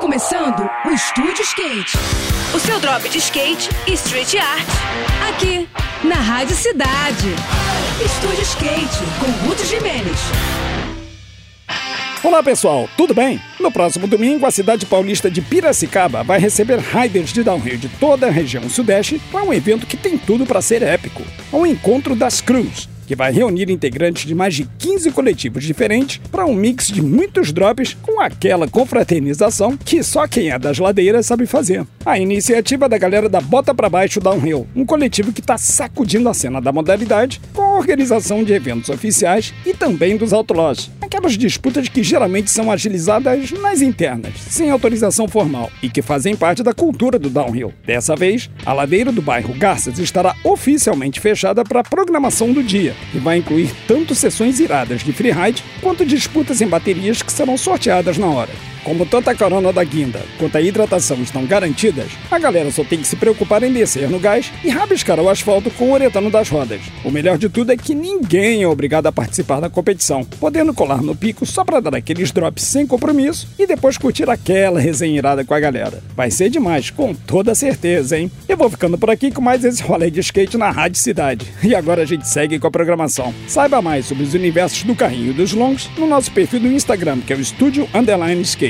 começando o Estúdio Skate. O seu drop de skate e street art. Aqui, na Rádio Cidade. Estúdio Skate, com Ruth Jimenez. Olá pessoal, tudo bem? No próximo domingo, a cidade paulista de Piracicaba vai receber riders de downhill de toda a região sudeste para um evento que tem tudo para ser épico: o Encontro das Crews que vai reunir integrantes de mais de 15 coletivos diferentes para um mix de muitos drops com aquela confraternização que só quem é das ladeiras sabe fazer. A iniciativa da galera da Bota para Baixo Downhill, um coletivo que está sacudindo a cena da modalidade com a organização de eventos oficiais e também dos outlaws. Aquelas disputas que geralmente são agilizadas nas internas, sem autorização formal e que fazem parte da cultura do downhill. Dessa vez, a ladeira do bairro Garças estará oficialmente fechada para a programação do dia e vai incluir tanto sessões iradas de freeride quanto disputas em baterias que serão sorteadas na hora. Como tanto a corona da guinda quanto a hidratação estão garantidas, a galera só tem que se preocupar em descer no gás e rabiscar o asfalto com o uretano das rodas. O melhor de tudo é que ninguém é obrigado a participar da competição, podendo colar no pico só para dar aqueles drops sem compromisso e depois curtir aquela resenha irada com a galera. Vai ser demais, com toda certeza, hein? Eu vou ficando por aqui com mais esse rolê de skate na Rádio Cidade. E agora a gente segue com a programação. Saiba mais sobre os universos do carrinho e dos longs no nosso perfil do Instagram, que é o Estúdio Underline Skate